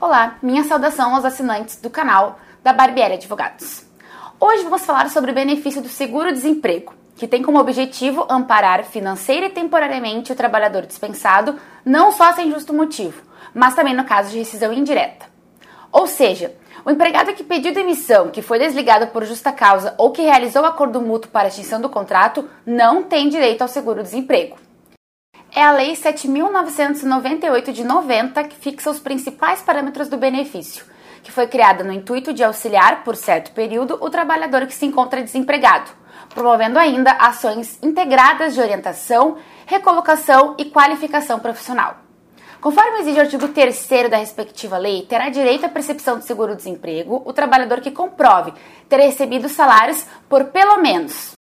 Olá, minha saudação aos assinantes do canal da Barbieri Advogados. Hoje vamos falar sobre o benefício do seguro-desemprego, que tem como objetivo amparar financeira e temporariamente o trabalhador dispensado, não só sem justo motivo, mas também no caso de rescisão indireta. Ou seja, o empregado que pediu demissão, que foi desligado por justa causa ou que realizou acordo mútuo para extinção do contrato não tem direito ao seguro-desemprego. É a Lei 7.998 de 90 que fixa os principais parâmetros do benefício, que foi criada no intuito de auxiliar, por certo período, o trabalhador que se encontra desempregado, promovendo ainda ações integradas de orientação, recolocação e qualificação profissional. Conforme exige o artigo 3 da respectiva lei, terá direito à percepção de seguro-desemprego o trabalhador que comprove ter recebido salários por pelo menos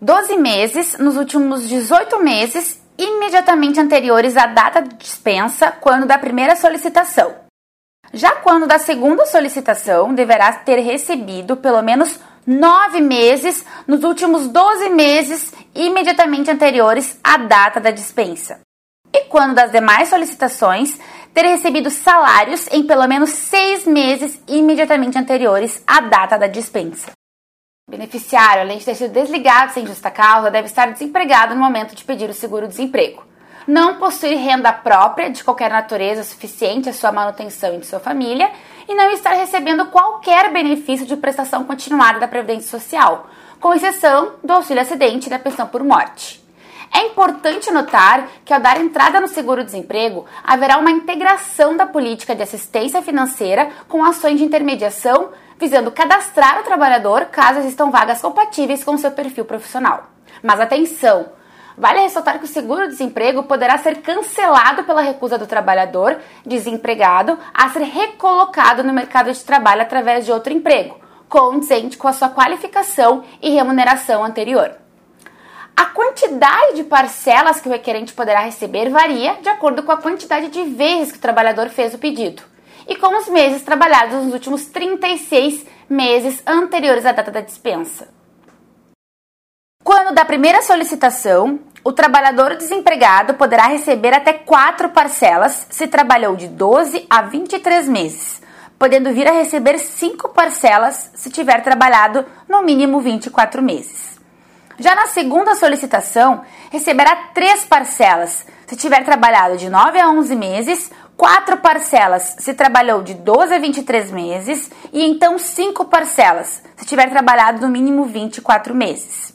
12 meses nos últimos 18 meses imediatamente anteriores à data de dispensa quando da primeira solicitação. Já quando da segunda solicitação, deverá ter recebido pelo menos nove meses nos últimos 12 meses imediatamente anteriores à data da dispensa e quando das demais solicitações ter recebido salários em pelo menos seis meses imediatamente anteriores à data da dispensa. Beneficiário, além de ter sido desligado sem justa causa, deve estar desempregado no momento de pedir o seguro-desemprego. Não possuir renda própria de qualquer natureza suficiente à sua manutenção e de sua família e não estar recebendo qualquer benefício de prestação continuada da Previdência Social, com exceção do auxílio acidente e da pensão por morte. É importante notar que, ao dar entrada no seguro-desemprego, haverá uma integração da política de assistência financeira com ações de intermediação, visando cadastrar o trabalhador caso existam vagas compatíveis com seu perfil profissional. Mas atenção! Vale ressaltar que o seguro-desemprego poderá ser cancelado pela recusa do trabalhador desempregado a ser recolocado no mercado de trabalho através de outro emprego, condizente com a sua qualificação e remuneração anterior. A quantidade de parcelas que o requerente poderá receber varia de acordo com a quantidade de vezes que o trabalhador fez o pedido e com os meses trabalhados nos últimos 36 meses anteriores à data da dispensa. Quando da primeira solicitação, o trabalhador desempregado poderá receber até quatro parcelas se trabalhou de 12 a 23 meses, podendo vir a receber cinco parcelas se tiver trabalhado no mínimo 24 meses. Já na segunda solicitação, receberá três parcelas se tiver trabalhado de 9 a 11 meses, quatro parcelas se trabalhou de 12 a 23 meses e então cinco parcelas se tiver trabalhado no mínimo 24 meses.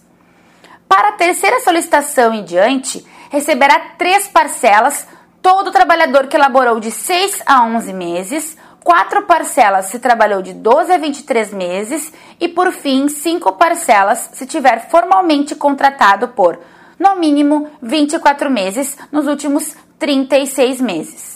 Para a terceira solicitação em diante, receberá três parcelas todo trabalhador que elaborou de 6 a 11 meses, quatro parcelas se trabalhou de 12 a 23 meses e, por fim, cinco parcelas se tiver formalmente contratado por, no mínimo, 24 meses nos últimos 36 meses.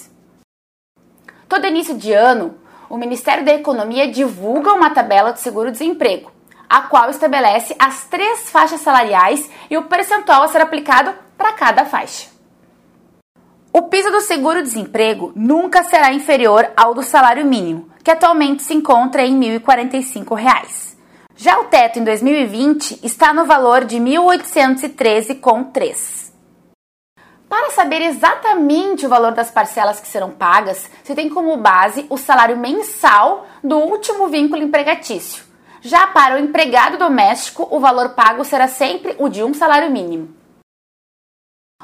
Todo início de ano, o Ministério da Economia divulga uma tabela de seguro-desemprego, a qual estabelece as três faixas salariais e o percentual a ser aplicado para cada faixa. O piso do seguro-desemprego nunca será inferior ao do salário mínimo, que atualmente se encontra em R$ 1.045. Já o teto em 2020 está no valor de R$ 1.813,3. Para saber exatamente o valor das parcelas que serão pagas, se tem como base o salário mensal do último vínculo empregatício. Já para o empregado doméstico, o valor pago será sempre o de um salário mínimo.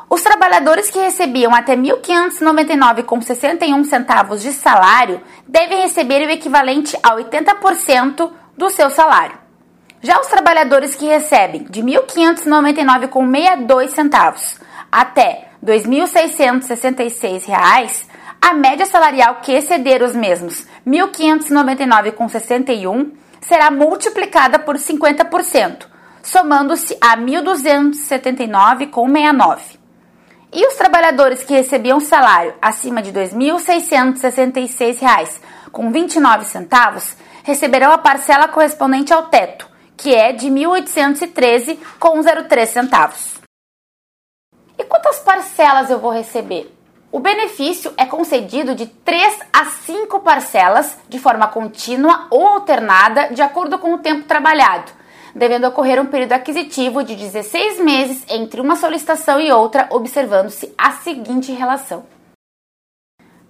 Os trabalhadores que recebiam até R$ 1.599,61 centavos de salário devem receber o equivalente a 80% do seu salário. Já os trabalhadores que recebem de R$ 1.599,62 centavos até R$ 2.666, a média salarial que exceder os mesmos R$ 1.599,61 será multiplicada por 50%, somando-se a R$ 1.279,69. E os trabalhadores que recebiam salário acima de R$ 2.666,29 com 29 centavos receberão a parcela correspondente ao teto, que é de R$ 1.813,03 centavos. Quantas parcelas eu vou receber? O benefício é concedido de 3 a 5 parcelas de forma contínua ou alternada de acordo com o tempo trabalhado devendo ocorrer um período aquisitivo de 16 meses entre uma solicitação e outra, observando-se a seguinte relação.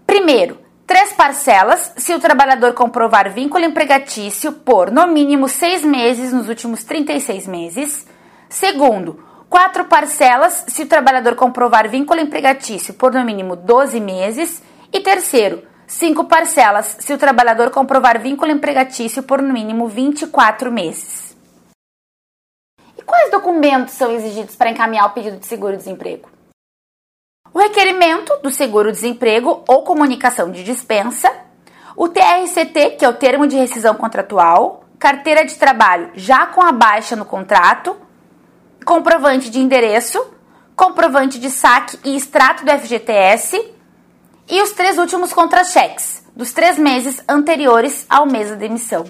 Primeiro, Três parcelas se o trabalhador comprovar vínculo empregatício por no mínimo seis meses nos últimos 36 meses. Segundo, quatro parcelas se o trabalhador comprovar vínculo empregatício por no mínimo 12 meses. E terceiro, cinco parcelas se o trabalhador comprovar vínculo empregatício por no mínimo 24 meses. E quais documentos são exigidos para encaminhar o pedido de seguro-desemprego? o requerimento do seguro-desemprego ou comunicação de dispensa, o TRCT, que é o termo de rescisão contratual, carteira de trabalho já com a baixa no contrato, comprovante de endereço, comprovante de saque e extrato do FGTS e os três últimos contra-cheques dos três meses anteriores ao mês da demissão.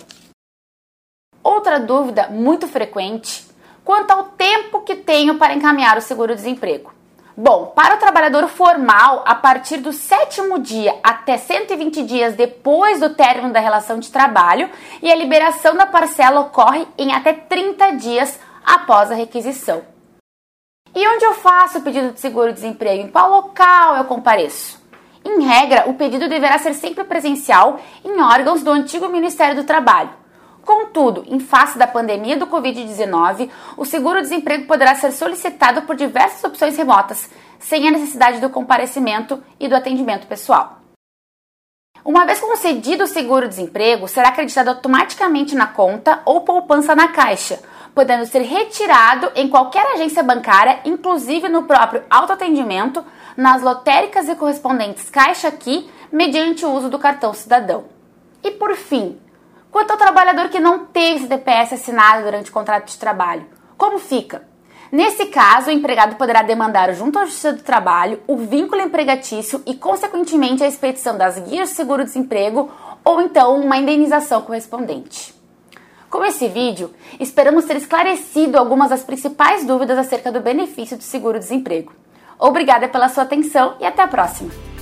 Outra dúvida muito frequente quanto ao tempo que tenho para encaminhar o seguro-desemprego. Bom, para o trabalhador formal, a partir do sétimo dia até 120 dias depois do término da relação de trabalho, e a liberação da parcela ocorre em até 30 dias após a requisição. E onde eu faço o pedido de seguro-desemprego? Em qual local eu compareço? Em regra, o pedido deverá ser sempre presencial em órgãos do antigo Ministério do Trabalho. Contudo, em face da pandemia do Covid-19, o seguro-desemprego poderá ser solicitado por diversas opções remotas, sem a necessidade do comparecimento e do atendimento pessoal. Uma vez concedido o seguro-desemprego, será acreditado automaticamente na conta ou poupança na caixa, podendo ser retirado em qualquer agência bancária, inclusive no próprio autoatendimento, nas lotéricas e correspondentes Caixa Aqui, mediante o uso do cartão cidadão. E por fim, Quanto ao trabalhador que não teve esse DPS assinado durante o contrato de trabalho, como fica? Nesse caso, o empregado poderá demandar junto à Justiça do Trabalho o vínculo empregatício e, consequentemente, a expedição das guias de seguro-desemprego ou então uma indenização correspondente. Com esse vídeo, esperamos ter esclarecido algumas das principais dúvidas acerca do benefício do seguro-desemprego. Obrigada pela sua atenção e até a próxima!